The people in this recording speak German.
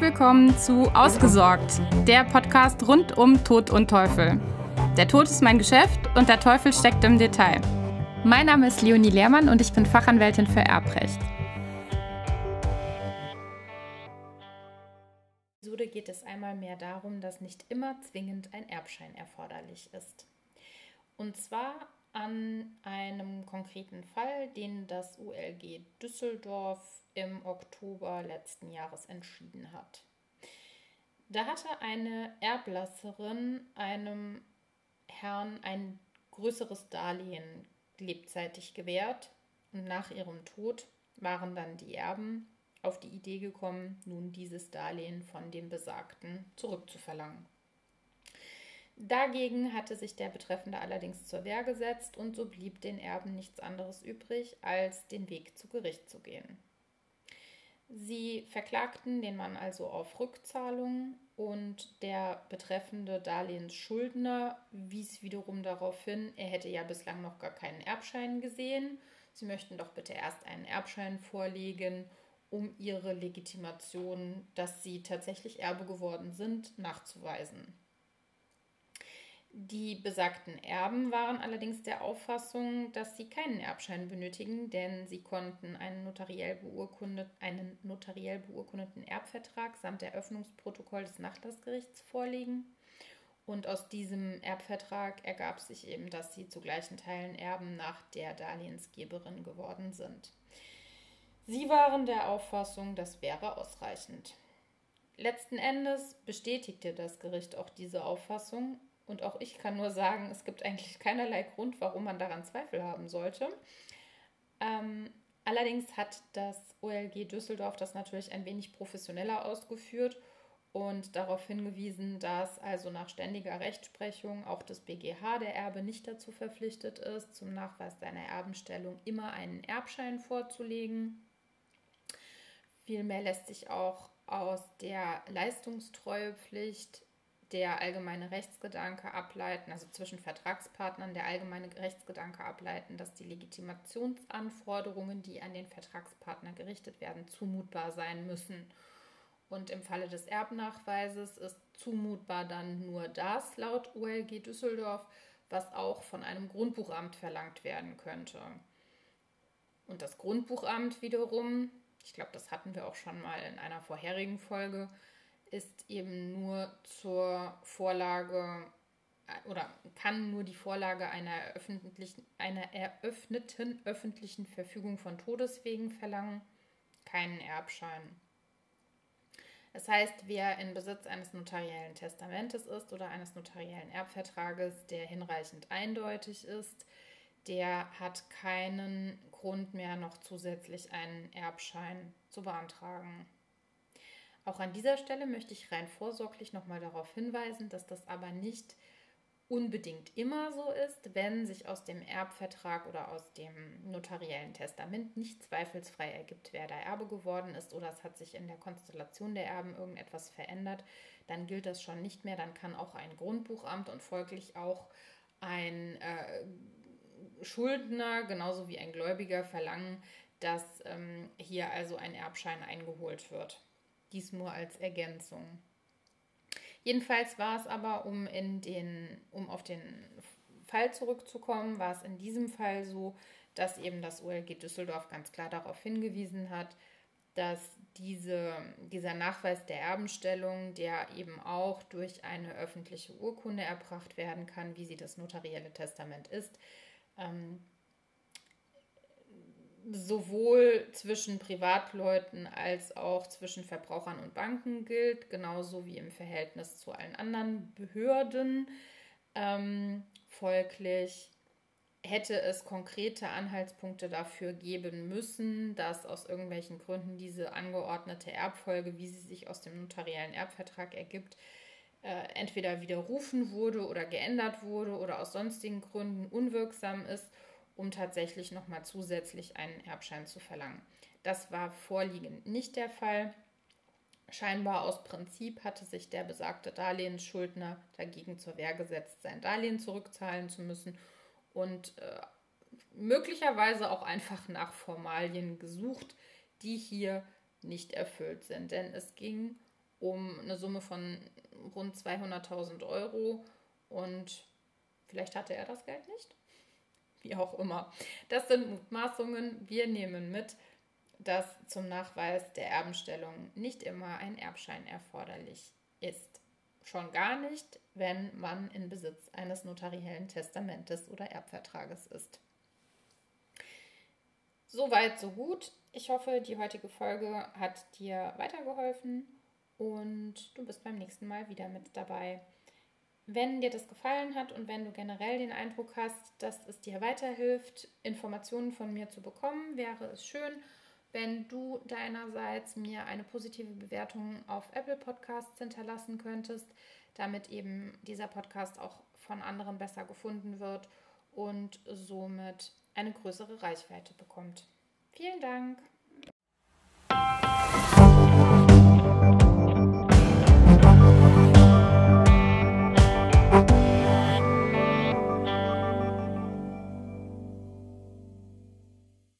Willkommen zu Ausgesorgt, der Podcast rund um Tod und Teufel. Der Tod ist mein Geschäft und der Teufel steckt im Detail. Mein Name ist Leonie Lehrmann und ich bin Fachanwältin für Erbrecht. Episode geht es einmal mehr darum, dass nicht immer zwingend ein Erbschein erforderlich ist. Und zwar an einem konkreten Fall, den das ULG Düsseldorf im Oktober letzten Jahres entschieden hat. Da hatte eine Erblasserin einem Herrn ein größeres Darlehen lebzeitig gewährt und nach ihrem Tod waren dann die Erben auf die Idee gekommen, nun dieses Darlehen von dem Besagten zurückzuverlangen. Dagegen hatte sich der Betreffende allerdings zur Wehr gesetzt und so blieb den Erben nichts anderes übrig, als den Weg zu Gericht zu gehen. Sie verklagten den Mann also auf Rückzahlung und der betreffende Darlehensschuldner wies wiederum darauf hin, er hätte ja bislang noch gar keinen Erbschein gesehen. Sie möchten doch bitte erst einen Erbschein vorlegen, um ihre Legitimation, dass sie tatsächlich Erbe geworden sind, nachzuweisen. Die besagten Erben waren allerdings der Auffassung, dass sie keinen Erbschein benötigen, denn sie konnten einen notariell, beurkundet, einen notariell beurkundeten Erbvertrag samt Eröffnungsprotokoll des Nachlassgerichts vorlegen. Und aus diesem Erbvertrag ergab sich eben, dass sie zu gleichen Teilen Erben nach der Darlehensgeberin geworden sind. Sie waren der Auffassung, das wäre ausreichend. Letzten Endes bestätigte das Gericht auch diese Auffassung und auch ich kann nur sagen, es gibt eigentlich keinerlei Grund, warum man daran Zweifel haben sollte. Ähm, allerdings hat das OLG Düsseldorf das natürlich ein wenig professioneller ausgeführt und darauf hingewiesen, dass also nach ständiger Rechtsprechung auch das BGH der Erbe nicht dazu verpflichtet ist, zum Nachweis seiner Erbenstellung immer einen Erbschein vorzulegen. Vielmehr lässt sich auch aus der Leistungstreuepflicht der allgemeine Rechtsgedanke ableiten, also zwischen Vertragspartnern der allgemeine Rechtsgedanke ableiten, dass die Legitimationsanforderungen, die an den Vertragspartner gerichtet werden, zumutbar sein müssen. Und im Falle des Erbnachweises ist zumutbar dann nur das laut ULG Düsseldorf, was auch von einem Grundbuchamt verlangt werden könnte. Und das Grundbuchamt wiederum, ich glaube, das hatten wir auch schon mal in einer vorherigen Folge, ist eben nur zur Vorlage äh, oder kann nur die Vorlage einer, öffentlichen, einer eröffneten öffentlichen Verfügung von Todeswegen verlangen, keinen Erbschein. Das heißt, wer in Besitz eines notariellen Testamentes ist oder eines notariellen Erbvertrages, der hinreichend eindeutig ist, der hat keinen Grund mehr, noch zusätzlich einen Erbschein zu beantragen. Auch an dieser Stelle möchte ich rein vorsorglich nochmal darauf hinweisen, dass das aber nicht unbedingt immer so ist, wenn sich aus dem Erbvertrag oder aus dem notariellen Testament nicht zweifelsfrei ergibt, wer der Erbe geworden ist oder es hat sich in der Konstellation der Erben irgendetwas verändert, dann gilt das schon nicht mehr. Dann kann auch ein Grundbuchamt und folglich auch ein äh, Schuldner genauso wie ein Gläubiger verlangen, dass ähm, hier also ein Erbschein eingeholt wird. Dies nur als Ergänzung. Jedenfalls war es aber, um, in den, um auf den Fall zurückzukommen, war es in diesem Fall so, dass eben das OLG Düsseldorf ganz klar darauf hingewiesen hat, dass diese, dieser Nachweis der Erbenstellung, der eben auch durch eine öffentliche Urkunde erbracht werden kann, wie sie das notarielle Testament ist, ähm, sowohl zwischen Privatleuten als auch zwischen Verbrauchern und Banken gilt, genauso wie im Verhältnis zu allen anderen Behörden. Ähm, folglich hätte es konkrete Anhaltspunkte dafür geben müssen, dass aus irgendwelchen Gründen diese angeordnete Erbfolge, wie sie sich aus dem notariellen Erbvertrag ergibt, äh, entweder widerrufen wurde oder geändert wurde oder aus sonstigen Gründen unwirksam ist um tatsächlich nochmal zusätzlich einen Erbschein zu verlangen. Das war vorliegend nicht der Fall. Scheinbar aus Prinzip hatte sich der besagte Darlehensschuldner dagegen zur Wehr gesetzt, sein Darlehen zurückzahlen zu müssen und äh, möglicherweise auch einfach nach Formalien gesucht, die hier nicht erfüllt sind. Denn es ging um eine Summe von rund 200.000 Euro und vielleicht hatte er das Geld nicht. Wie auch immer. Das sind Mutmaßungen. Wir nehmen mit, dass zum Nachweis der Erbenstellung nicht immer ein Erbschein erforderlich ist. Schon gar nicht, wenn man in Besitz eines notariellen Testamentes oder Erbvertrages ist. Soweit, so gut. Ich hoffe, die heutige Folge hat dir weitergeholfen und du bist beim nächsten Mal wieder mit dabei. Wenn dir das gefallen hat und wenn du generell den Eindruck hast, dass es dir weiterhilft, Informationen von mir zu bekommen, wäre es schön, wenn du deinerseits mir eine positive Bewertung auf Apple Podcasts hinterlassen könntest, damit eben dieser Podcast auch von anderen besser gefunden wird und somit eine größere Reichweite bekommt. Vielen Dank.